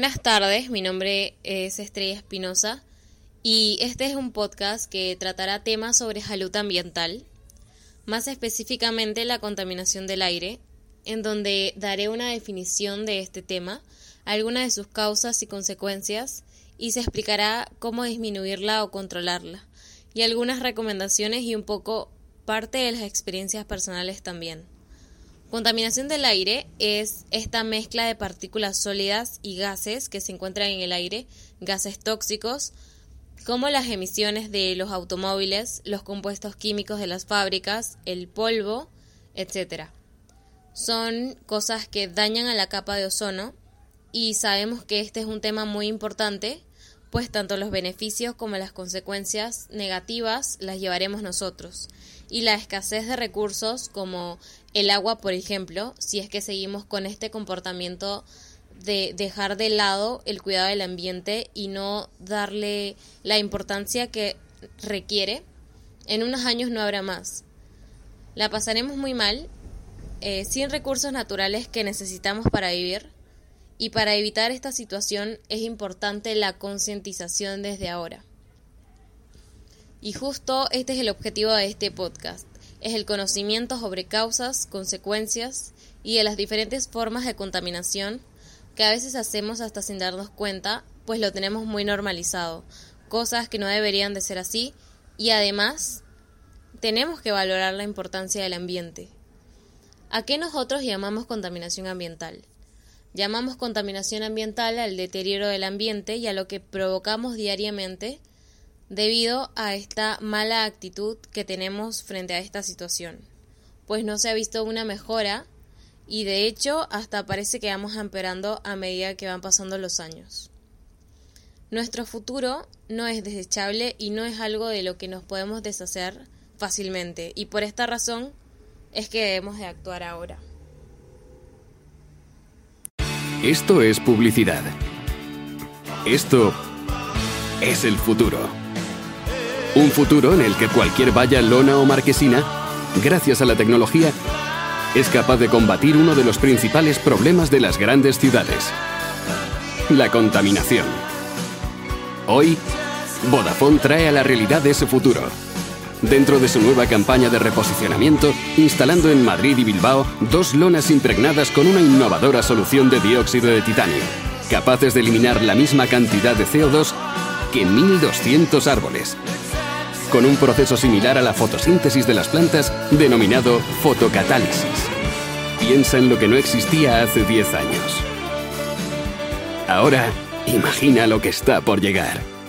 Buenas tardes, mi nombre es Estrella Espinosa y este es un podcast que tratará temas sobre salud ambiental, más específicamente la contaminación del aire, en donde daré una definición de este tema, algunas de sus causas y consecuencias y se explicará cómo disminuirla o controlarla, y algunas recomendaciones y un poco parte de las experiencias personales también. Contaminación del aire es esta mezcla de partículas sólidas y gases que se encuentran en el aire, gases tóxicos, como las emisiones de los automóviles, los compuestos químicos de las fábricas, el polvo, etc. Son cosas que dañan a la capa de ozono y sabemos que este es un tema muy importante, pues tanto los beneficios como las consecuencias negativas las llevaremos nosotros. Y la escasez de recursos como el agua, por ejemplo, si es que seguimos con este comportamiento de dejar de lado el cuidado del ambiente y no darle la importancia que requiere, en unos años no habrá más. La pasaremos muy mal, eh, sin recursos naturales que necesitamos para vivir, y para evitar esta situación es importante la concientización desde ahora. Y justo este es el objetivo de este podcast, es el conocimiento sobre causas, consecuencias y de las diferentes formas de contaminación que a veces hacemos hasta sin darnos cuenta, pues lo tenemos muy normalizado, cosas que no deberían de ser así y además tenemos que valorar la importancia del ambiente. ¿A qué nosotros llamamos contaminación ambiental? Llamamos contaminación ambiental al deterioro del ambiente y a lo que provocamos diariamente debido a esta mala actitud que tenemos frente a esta situación, pues no se ha visto una mejora y de hecho hasta parece que vamos empeorando a medida que van pasando los años. Nuestro futuro no es desechable y no es algo de lo que nos podemos deshacer fácilmente y por esta razón es que debemos de actuar ahora. Esto es publicidad. Esto es el futuro. Un futuro en el que cualquier valla, lona o marquesina, gracias a la tecnología, es capaz de combatir uno de los principales problemas de las grandes ciudades, la contaminación. Hoy, Vodafone trae a la realidad ese futuro. Dentro de su nueva campaña de reposicionamiento, instalando en Madrid y Bilbao dos lonas impregnadas con una innovadora solución de dióxido de titanio, capaces de eliminar la misma cantidad de CO2 que 1.200 árboles, con un proceso similar a la fotosíntesis de las plantas denominado fotocatálisis. Piensa en lo que no existía hace 10 años. Ahora, imagina lo que está por llegar.